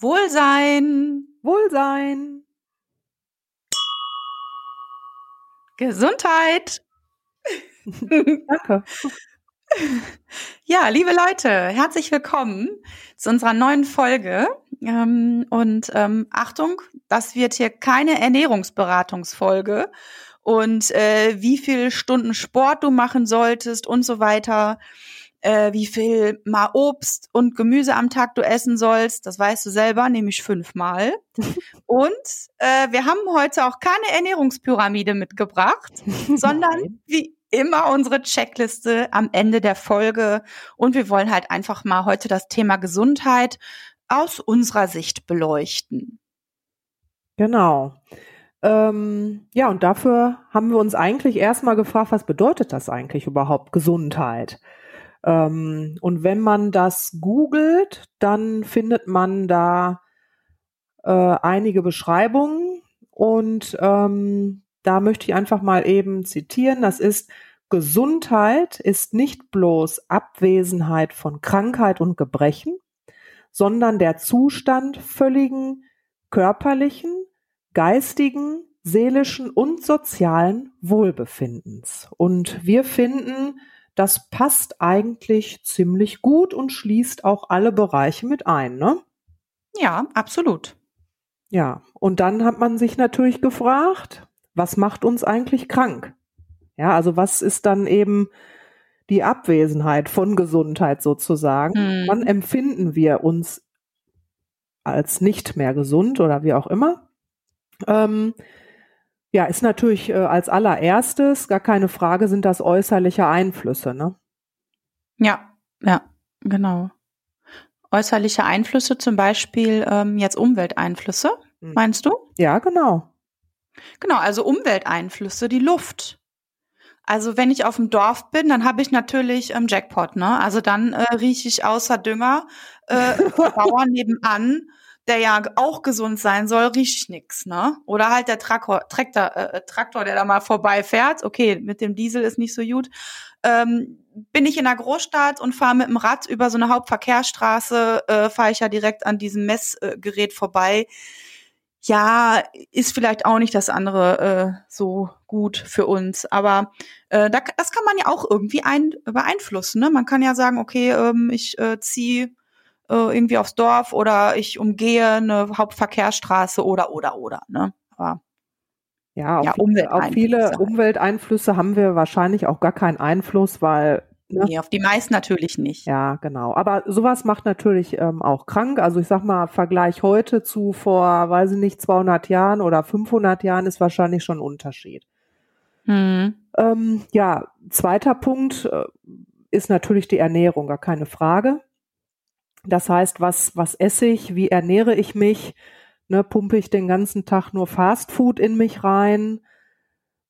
Wohlsein. Wohlsein. Gesundheit. Danke. Ja, liebe Leute, herzlich willkommen zu unserer neuen Folge. Ähm, und ähm, Achtung, das wird hier keine Ernährungsberatungsfolge und äh, wie viel Stunden Sport du machen solltest und so weiter äh, wie viel mal Obst und Gemüse am Tag du essen sollst. Das weißt du selber, nämlich fünfmal. und äh, wir haben heute auch keine Ernährungspyramide mitgebracht, sondern wie immer unsere Checkliste am Ende der Folge. Und wir wollen halt einfach mal heute das Thema Gesundheit aus unserer Sicht beleuchten. Genau. Ähm, ja, und dafür haben wir uns eigentlich erstmal gefragt, was bedeutet das eigentlich überhaupt Gesundheit? Ähm, und wenn man das googelt, dann findet man da äh, einige Beschreibungen und ähm, da möchte ich einfach mal eben zitieren. Das ist Gesundheit ist nicht bloß Abwesenheit von Krankheit und Gebrechen, sondern der Zustand völligen körperlichen, geistigen, seelischen und sozialen Wohlbefindens. Und wir finden, das passt eigentlich ziemlich gut und schließt auch alle Bereiche mit ein, ne? Ja, absolut. Ja, und dann hat man sich natürlich gefragt, was macht uns eigentlich krank? Ja, also was ist dann eben die Abwesenheit von Gesundheit sozusagen? Hm. Wann empfinden wir uns als nicht mehr gesund oder wie auch immer? Ähm, ja, ist natürlich äh, als allererstes, gar keine Frage, sind das äußerliche Einflüsse, ne? Ja, ja, genau. Äußerliche Einflüsse, zum Beispiel ähm, jetzt Umwelteinflüsse, hm. meinst du? Ja, genau. Genau, also Umwelteinflüsse, die Luft. Also wenn ich auf dem Dorf bin, dann habe ich natürlich ähm, Jackpot, ne? Also dann äh, rieche ich außer Dünger äh, Bauern nebenan der ja auch gesund sein soll, riecht nix, ne? Oder halt der Traktor, Traktor, äh, Traktor, der da mal vorbeifährt. Okay, mit dem Diesel ist nicht so gut. Ähm, bin ich in der Großstadt und fahre mit dem Rad über so eine Hauptverkehrsstraße, äh, fahre ich ja direkt an diesem Messgerät vorbei. Ja, ist vielleicht auch nicht das andere äh, so gut für uns, aber äh, da, das kann man ja auch irgendwie ein, beeinflussen. Ne? Man kann ja sagen, okay, ähm, ich äh, ziehe äh, irgendwie aufs Dorf oder ich umgehe eine Hauptverkehrsstraße oder oder oder. Ne? Aber ja, auf, ja, viele, auf viele Umwelteinflüsse haben wir wahrscheinlich auch gar keinen Einfluss, weil Ne? Nee, auf die meisten natürlich nicht. Ja, genau. Aber sowas macht natürlich ähm, auch krank. Also ich sag mal, Vergleich heute zu vor, weiß ich nicht, 200 Jahren oder 500 Jahren ist wahrscheinlich schon ein Unterschied. Mhm. Ähm, ja, zweiter Punkt äh, ist natürlich die Ernährung, gar keine Frage. Das heißt, was, was esse ich, wie ernähre ich mich, ne, pumpe ich den ganzen Tag nur Fast Food in mich rein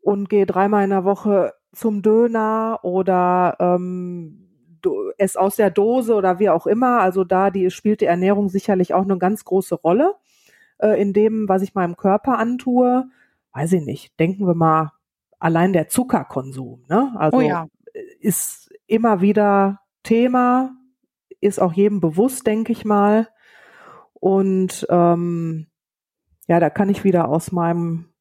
und gehe dreimal in der Woche zum Döner oder ähm, es aus der Dose oder wie auch immer. Also da die, spielt die Ernährung sicherlich auch eine ganz große Rolle äh, in dem, was ich meinem Körper antue. Weiß ich nicht. Denken wir mal allein der Zuckerkonsum. Ne? Also oh ja. ist immer wieder Thema ist auch jedem bewusst, denke ich mal. Und ähm, ja, da kann ich wieder aus meinem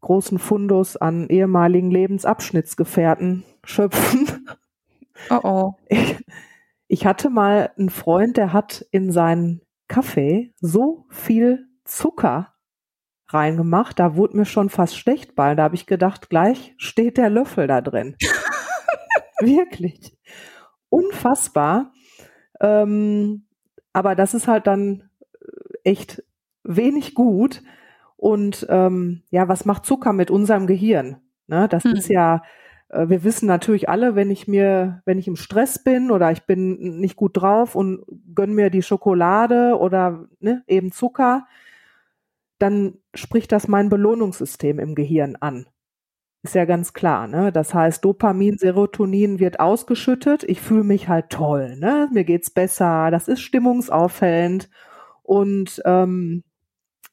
großen Fundus an ehemaligen Lebensabschnittsgefährten schöpfen. Oh oh. Ich, ich hatte mal einen Freund, der hat in seinen Kaffee so viel Zucker reingemacht, da wurde mir schon fast schlecht bei. Da habe ich gedacht, gleich steht der Löffel da drin. Wirklich. Unfassbar. Ähm, aber das ist halt dann echt wenig gut. Und ähm, ja, was macht Zucker mit unserem Gehirn? Ne, das hm. ist ja, äh, wir wissen natürlich alle, wenn ich mir, wenn ich im Stress bin oder ich bin nicht gut drauf und gönn mir die Schokolade oder ne, eben Zucker, dann spricht das mein Belohnungssystem im Gehirn an. Ist ja ganz klar, ne? Das heißt, Dopamin, Serotonin wird ausgeschüttet. Ich fühle mich halt toll, ne? Mir geht's besser. Das ist stimmungsaufhellend und ähm,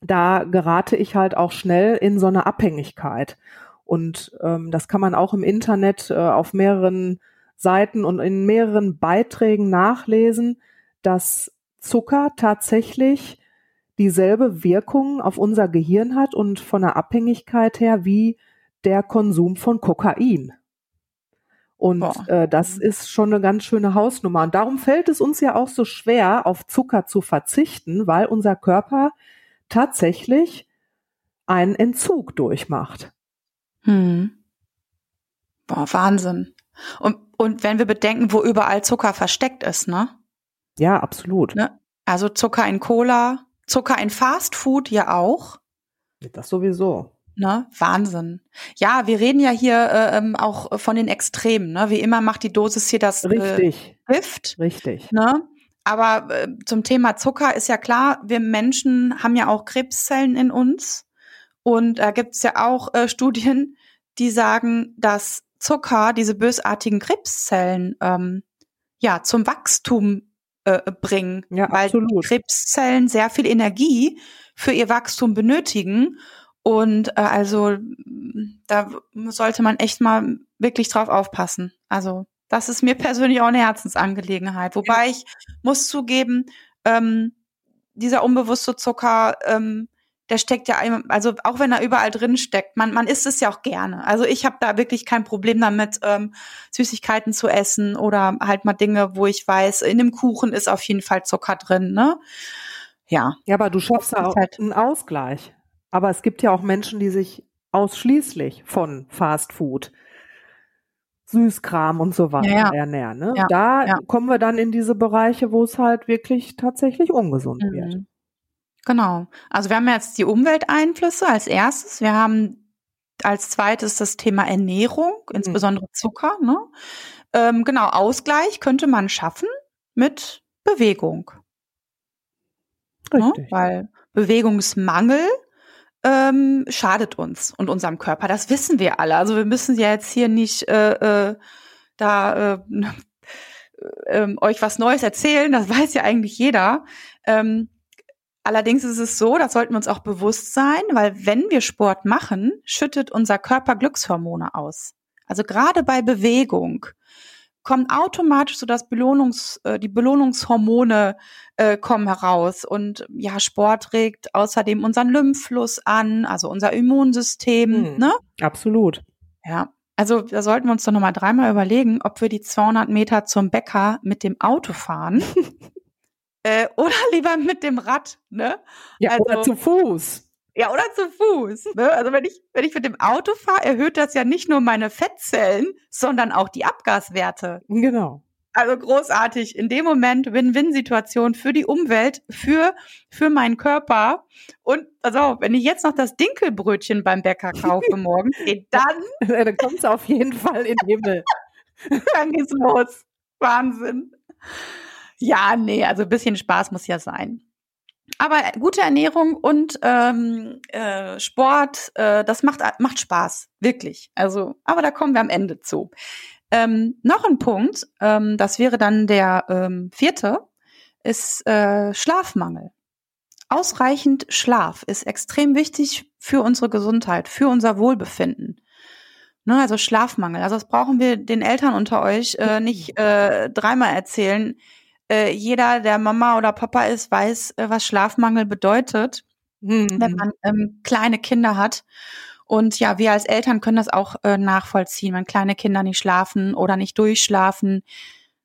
da gerate ich halt auch schnell in so eine Abhängigkeit. Und ähm, das kann man auch im Internet äh, auf mehreren Seiten und in mehreren Beiträgen nachlesen, dass Zucker tatsächlich dieselbe Wirkung auf unser Gehirn hat und von der Abhängigkeit her wie der Konsum von Kokain. Und äh, das mhm. ist schon eine ganz schöne Hausnummer. Und darum fällt es uns ja auch so schwer, auf Zucker zu verzichten, weil unser Körper tatsächlich einen Entzug durchmacht. Hm. Boah, Wahnsinn. Und, und wenn wir bedenken, wo überall Zucker versteckt ist, ne? Ja, absolut. Ne? Also Zucker in Cola, Zucker in Fastfood ja auch. Das sowieso. Ne? Wahnsinn. Ja, wir reden ja hier äh, ähm, auch von den Extremen. Ne? Wie immer macht die Dosis hier das Richtig. Äh, Gift. Richtig. Ne? Aber äh, zum Thema Zucker ist ja klar, wir Menschen haben ja auch Krebszellen in uns. Und da gibt's ja auch äh, Studien, die sagen, dass Zucker diese bösartigen Krebszellen ähm, ja zum Wachstum äh, bringen, ja, weil absolut. Krebszellen sehr viel Energie für ihr Wachstum benötigen und äh, also da sollte man echt mal wirklich drauf aufpassen. Also das ist mir persönlich auch eine Herzensangelegenheit. Wobei ja. ich muss zugeben, ähm, dieser unbewusste Zucker, ähm, der steckt ja, also auch wenn er überall drin steckt, man, man isst es ja auch gerne. Also ich habe da wirklich kein Problem damit, ähm, Süßigkeiten zu essen oder halt mal Dinge, wo ich weiß, in dem Kuchen ist auf jeden Fall Zucker drin, ne? Ja. Ja, aber du schaffst da auch halt einen Ausgleich. Aber es gibt ja auch Menschen, die sich ausschließlich von Fast Food, Süßkram und so weiter ja, ernähren. Ne? Ja, da ja. kommen wir dann in diese Bereiche, wo es halt wirklich tatsächlich ungesund mhm. wird. Genau. Also wir haben jetzt die Umwelteinflüsse als erstes. Wir haben als zweites das Thema Ernährung, mhm. insbesondere Zucker. Ne? Ähm, genau, Ausgleich könnte man schaffen mit Bewegung. Ne? Richtig. Ne? Weil Bewegungsmangel ähm, schadet uns und unserem Körper. Das wissen wir alle. Also wir müssen ja jetzt hier nicht äh, äh, da äh, äh, euch was Neues erzählen. Das weiß ja eigentlich jeder. Ähm, allerdings ist es so, das sollten wir uns auch bewusst sein, weil wenn wir Sport machen, schüttet unser Körper Glückshormone aus. Also gerade bei Bewegung kommt automatisch so das Belohnungs, äh, die Belohnungshormone äh, kommen heraus. Und ja, Sport regt außerdem unseren Lymphfluss an, also unser Immunsystem. Hm, ne? Absolut. Ja. Also da sollten wir uns doch nochmal dreimal überlegen, ob wir die 200 Meter zum Bäcker mit dem Auto fahren äh, oder lieber mit dem Rad. Ne? Ja, also, oder zu Fuß. Ja, oder zu Fuß. Ne? Also wenn ich, wenn ich mit dem Auto fahre, erhöht das ja nicht nur meine Fettzellen, sondern auch die Abgaswerte. Genau. Also großartig. In dem Moment Win-Win-Situation für die Umwelt, für, für meinen Körper. Und also, wenn ich jetzt noch das Dinkelbrötchen beim Bäcker kaufe morgen, dann. dann kommt es auf jeden Fall in den Himmel. dann geht's los. Wahnsinn. Ja, nee, also ein bisschen Spaß muss ja sein. Aber gute Ernährung und ähm, äh, Sport, äh, das macht, macht Spaß, wirklich. Also, aber da kommen wir am Ende zu. Ähm, noch ein Punkt, ähm, das wäre dann der ähm, vierte, ist äh, Schlafmangel. Ausreichend Schlaf ist extrem wichtig für unsere Gesundheit, für unser Wohlbefinden. Ne, also Schlafmangel. Also das brauchen wir den Eltern unter euch äh, nicht äh, dreimal erzählen äh, jeder, der Mama oder Papa ist, weiß, äh, was Schlafmangel bedeutet, mhm. wenn man ähm, kleine Kinder hat. Und ja, wir als Eltern können das auch äh, nachvollziehen, wenn kleine Kinder nicht schlafen oder nicht durchschlafen.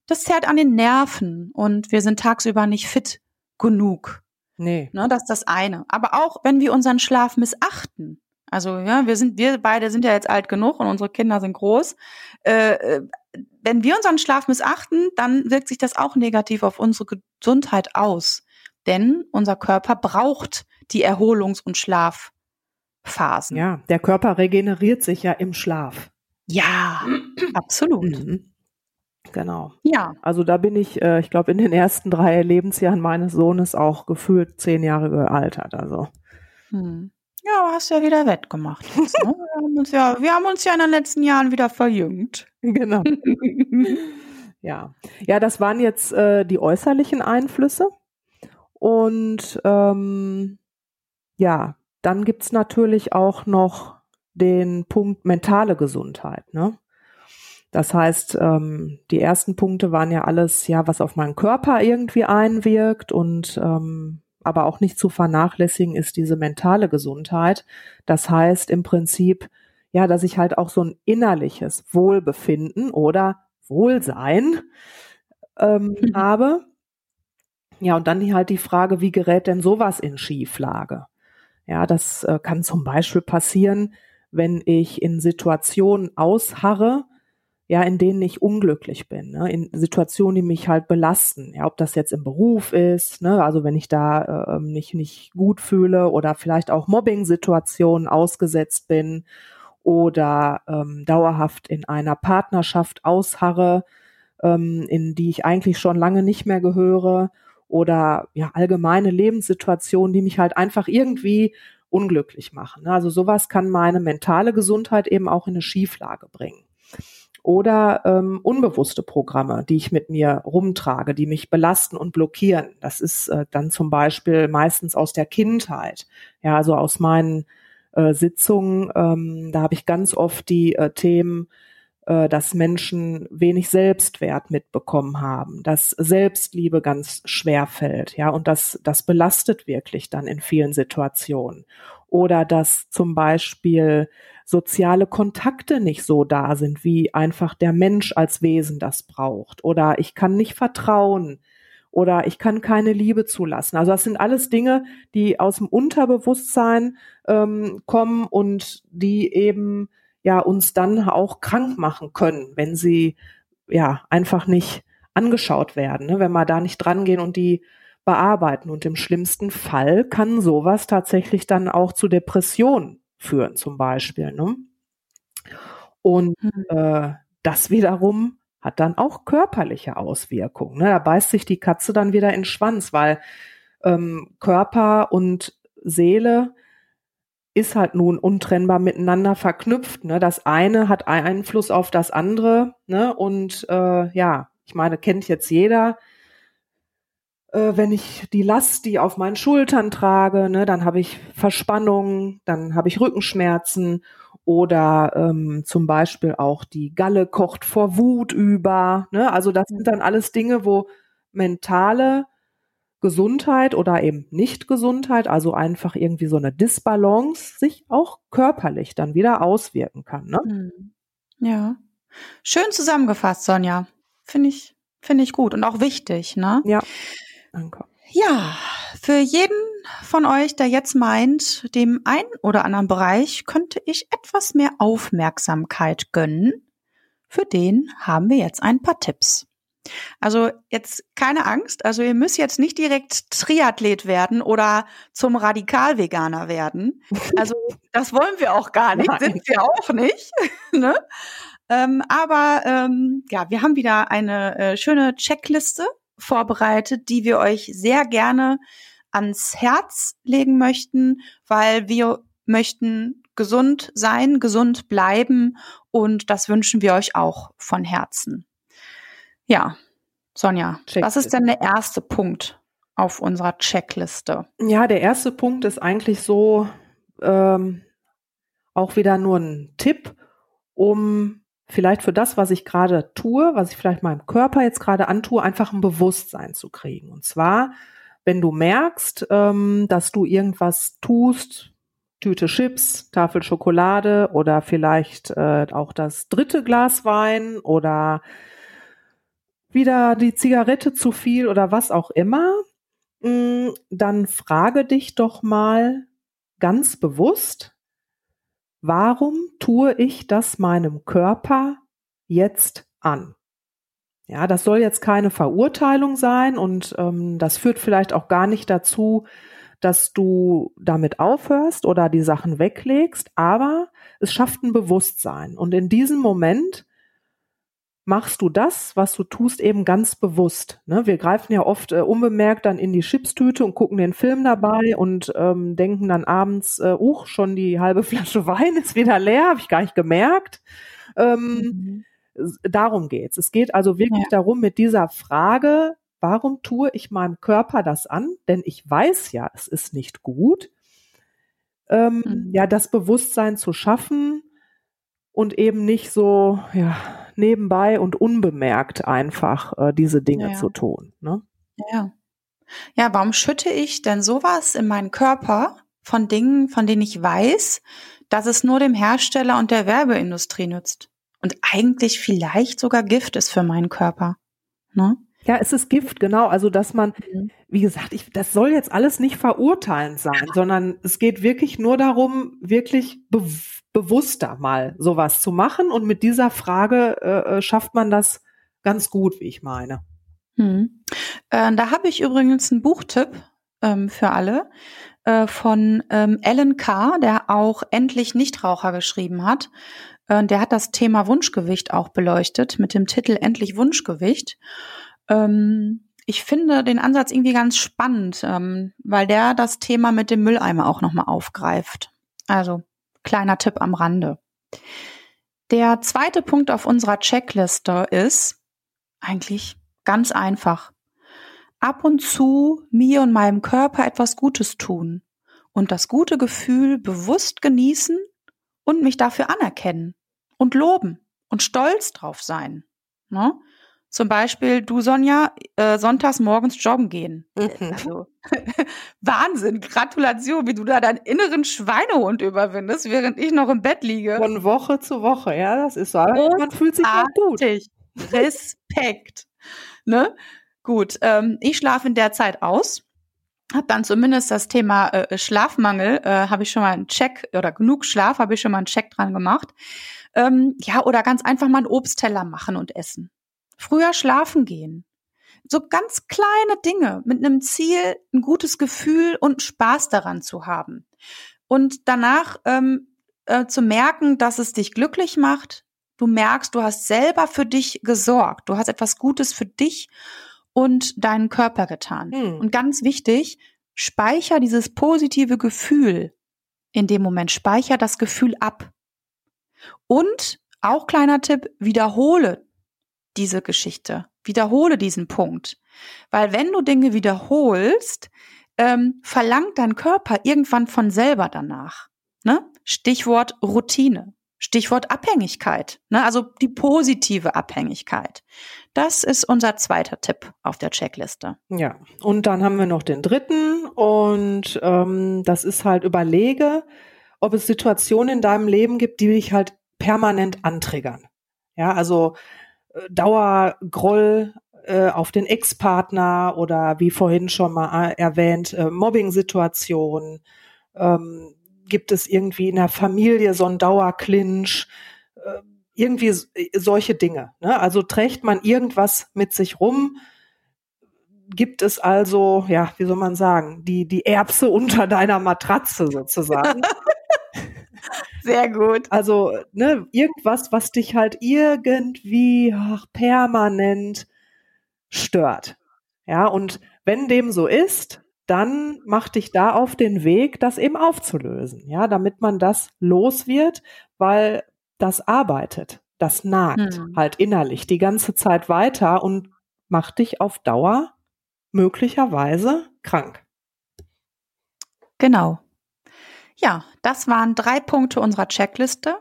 Das zerrt an den Nerven und wir sind tagsüber nicht fit genug. Nee. Ne, das ist das eine. Aber auch wenn wir unseren Schlaf missachten. Also ja, wir sind, wir beide sind ja jetzt alt genug und unsere Kinder sind groß. Äh, äh wenn wir unseren Schlaf missachten, dann wirkt sich das auch negativ auf unsere Gesundheit aus. Denn unser Körper braucht die Erholungs- und Schlafphasen. Ja, der Körper regeneriert sich ja im Schlaf. Ja, absolut. Mhm. Genau. Ja. Also da bin ich, äh, ich glaube, in den ersten drei Lebensjahren meines Sohnes auch gefühlt zehn Jahre gealtert. Also. Hm. Ja, hast ja wieder wettgemacht. Jetzt, ne? wir, haben uns ja, wir haben uns ja in den letzten Jahren wieder verjüngt. Genau. ja. Ja, das waren jetzt äh, die äußerlichen Einflüsse. Und ähm, ja, dann gibt's natürlich auch noch den Punkt mentale Gesundheit. Ne? Das heißt, ähm, die ersten Punkte waren ja alles, ja, was auf meinen Körper irgendwie einwirkt und ähm, aber auch nicht zu vernachlässigen ist diese mentale Gesundheit. Das heißt im Prinzip, ja, dass ich halt auch so ein innerliches Wohlbefinden oder Wohlsein ähm, mhm. habe. Ja, und dann halt die Frage, wie gerät denn sowas in Schieflage? Ja, das äh, kann zum Beispiel passieren, wenn ich in Situationen ausharre, ja, in denen ich unglücklich bin, ne? in Situationen, die mich halt belasten, ja, ob das jetzt im Beruf ist, ne? also wenn ich da äh, mich nicht gut fühle oder vielleicht auch Mobbing-Situationen ausgesetzt bin oder ähm, dauerhaft in einer Partnerschaft ausharre, ähm, in die ich eigentlich schon lange nicht mehr gehöre oder ja allgemeine Lebenssituationen, die mich halt einfach irgendwie unglücklich machen. Ne? Also sowas kann meine mentale Gesundheit eben auch in eine Schieflage bringen oder ähm, unbewusste Programme, die ich mit mir rumtrage, die mich belasten und blockieren. Das ist äh, dann zum Beispiel meistens aus der Kindheit, ja, also aus meinen äh, Sitzungen. Ähm, da habe ich ganz oft die äh, Themen, äh, dass Menschen wenig Selbstwert mitbekommen haben, dass Selbstliebe ganz schwer fällt, ja, und das das belastet wirklich dann in vielen Situationen oder dass zum Beispiel soziale Kontakte nicht so da sind, wie einfach der Mensch als Wesen das braucht. Oder ich kann nicht vertrauen oder ich kann keine Liebe zulassen. Also das sind alles Dinge, die aus dem Unterbewusstsein ähm, kommen und die eben ja uns dann auch krank machen können, wenn sie ja einfach nicht angeschaut werden, ne? wenn wir da nicht dran gehen und die bearbeiten. Und im schlimmsten Fall kann sowas tatsächlich dann auch zu Depressionen führen, zum Beispiel. Ne? Und mhm. äh, das wiederum hat dann auch körperliche Auswirkungen. Ne? Da beißt sich die Katze dann wieder in den Schwanz, weil ähm, Körper und Seele ist halt nun untrennbar miteinander verknüpft. Ne? Das eine hat Einfluss auf das andere. Ne? Und äh, ja, ich meine, kennt jetzt jeder, wenn ich die Last, die auf meinen Schultern trage, ne, dann habe ich Verspannungen, dann habe ich Rückenschmerzen oder ähm, zum Beispiel auch die Galle kocht vor Wut über. Ne? Also das sind dann alles Dinge, wo mentale Gesundheit oder eben Nicht-Gesundheit, also einfach irgendwie so eine Disbalance, sich auch körperlich dann wieder auswirken kann. Ne? Hm. Ja. Schön zusammengefasst, Sonja. Finde ich, finde ich gut und auch wichtig, ne? Ja ankommen. Ja, für jeden von euch, der jetzt meint, dem einen oder anderen Bereich könnte ich etwas mehr Aufmerksamkeit gönnen, für den haben wir jetzt ein paar Tipps. Also jetzt keine Angst, also ihr müsst jetzt nicht direkt Triathlet werden oder zum Radikalveganer werden. Also das wollen wir auch gar nicht, Nein. sind wir auch nicht. ne? ähm, aber ähm, ja, wir haben wieder eine äh, schöne Checkliste vorbereitet, die wir euch sehr gerne ans Herz legen möchten, weil wir möchten gesund sein, gesund bleiben und das wünschen wir euch auch von Herzen. Ja, Sonja, Checkliste. was ist denn der erste Punkt auf unserer Checkliste? Ja, der erste Punkt ist eigentlich so ähm, auch wieder nur ein Tipp, um vielleicht für das, was ich gerade tue, was ich vielleicht meinem Körper jetzt gerade antue, einfach ein Bewusstsein zu kriegen. Und zwar, wenn du merkst, ähm, dass du irgendwas tust, Tüte Chips, Tafel Schokolade oder vielleicht äh, auch das dritte Glas Wein oder wieder die Zigarette zu viel oder was auch immer, mh, mm, dann frage dich doch mal ganz bewusst, warum tue ich das meinem Körper jetzt an? Ja, das soll jetzt keine Verurteilung sein und ähm, das führt vielleicht auch gar nicht dazu, dass du damit aufhörst oder die Sachen weglegst, aber es schafft ein Bewusstsein. Und in diesem Moment machst du das, was du tust, eben ganz bewusst. Ne? Wir greifen ja oft äh, unbemerkt dann in die Chipstüte und gucken den Film dabei und ähm, denken dann abends, äh, uch, schon die halbe Flasche Wein ist wieder leer, habe ich gar nicht gemerkt. Ähm, mhm. Darum geht's. Es geht also wirklich ja. darum, mit dieser Frage, warum tue ich meinem Körper das an? Denn ich weiß ja, es ist nicht gut. Ähm, mhm. Ja, das Bewusstsein zu schaffen und eben nicht so, ja, nebenbei und unbemerkt einfach äh, diese Dinge ja. zu tun. Ne? Ja. Ja, warum schütte ich denn sowas in meinen Körper von Dingen, von denen ich weiß, dass es nur dem Hersteller und der Werbeindustrie nützt? Und eigentlich vielleicht sogar Gift ist für meinen Körper. Ne? Ja, es ist Gift, genau. Also, dass man, mhm. wie gesagt, ich, das soll jetzt alles nicht verurteilend sein, sondern es geht wirklich nur darum, wirklich bewusster mal sowas zu machen. Und mit dieser Frage äh, äh schafft man das ganz gut, wie ich meine. Hm. Äh, da habe ich übrigens einen Buchtipp ähm, für alle äh, von ähm, Alan Carr, der auch Endlich Nichtraucher geschrieben hat. Äh, der hat das Thema Wunschgewicht auch beleuchtet mit dem Titel Endlich Wunschgewicht. Ähm, ich finde den Ansatz irgendwie ganz spannend, ähm, weil der das Thema mit dem Mülleimer auch nochmal aufgreift. Also kleiner Tipp am Rande. Der zweite Punkt auf unserer Checkliste ist eigentlich Ganz einfach. Ab und zu mir und meinem Körper etwas Gutes tun und das gute Gefühl bewusst genießen und mich dafür anerkennen und loben und stolz drauf sein. Ne? Zum Beispiel, du Sonja, äh, sonntags morgens joggen gehen. Mhm. Also, Wahnsinn, Gratulation, wie du da deinen inneren Schweinehund überwindest, während ich noch im Bett liege. Von Woche zu Woche, ja, das ist so. Aber man fühlt sich auch gut. Respekt. Ne? Gut, ähm, ich schlafe in der Zeit aus. Hab dann zumindest das Thema äh, Schlafmangel, äh, habe ich schon mal einen Check oder genug Schlaf, habe ich schon mal einen Check dran gemacht. Ähm, ja, oder ganz einfach mal einen Obstteller machen und essen. Früher schlafen gehen. So ganz kleine Dinge mit einem Ziel, ein gutes Gefühl und Spaß daran zu haben. Und danach ähm, äh, zu merken, dass es dich glücklich macht, Du merkst, du hast selber für dich gesorgt. Du hast etwas Gutes für dich und deinen Körper getan. Hm. Und ganz wichtig, speicher dieses positive Gefühl in dem Moment. Speicher das Gefühl ab. Und auch kleiner Tipp, wiederhole diese Geschichte. Wiederhole diesen Punkt. Weil wenn du Dinge wiederholst, ähm, verlangt dein Körper irgendwann von selber danach. Ne? Stichwort Routine. Stichwort Abhängigkeit, ne? also die positive Abhängigkeit. Das ist unser zweiter Tipp auf der Checkliste. Ja, und dann haben wir noch den dritten und ähm, das ist halt überlege, ob es Situationen in deinem Leben gibt, die dich halt permanent antriggern. Ja, also Dauergroll äh, auf den Ex-Partner oder wie vorhin schon mal äh, erwähnt, äh, Mobbing-Situationen, ähm, gibt es irgendwie in der Familie so einen Dauerclinch, äh, irgendwie solche Dinge. Ne? Also trägt man irgendwas mit sich rum, gibt es also, ja, wie soll man sagen, die, die Erbse unter deiner Matratze sozusagen. Sehr gut. Also, ne, irgendwas, was dich halt irgendwie ach, permanent stört. Ja, und wenn dem so ist, dann mach dich da auf den Weg, das eben aufzulösen, ja, damit man das los wird, weil das arbeitet, das nagt hm. halt innerlich die ganze Zeit weiter und macht dich auf Dauer möglicherweise krank. Genau. Ja, das waren drei Punkte unserer Checkliste.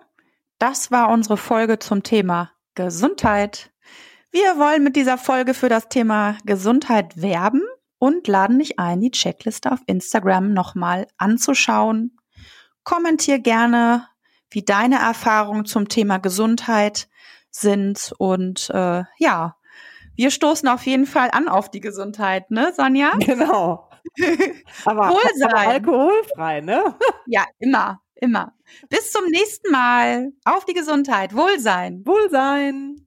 Das war unsere Folge zum Thema Gesundheit. Wir wollen mit dieser Folge für das Thema Gesundheit werben und laden dich ein, die Checkliste auf Instagram nochmal anzuschauen. Kommentier gerne, wie deine Erfahrungen zum Thema Gesundheit sind und äh, ja, wir stoßen auf jeden Fall an auf die Gesundheit, ne, Sonja? Genau. Aber, aber alkoholfrei, ne? Ja, immer, immer. Bis zum nächsten Mal. Auf die Gesundheit. Wohlsein. Wohlsein.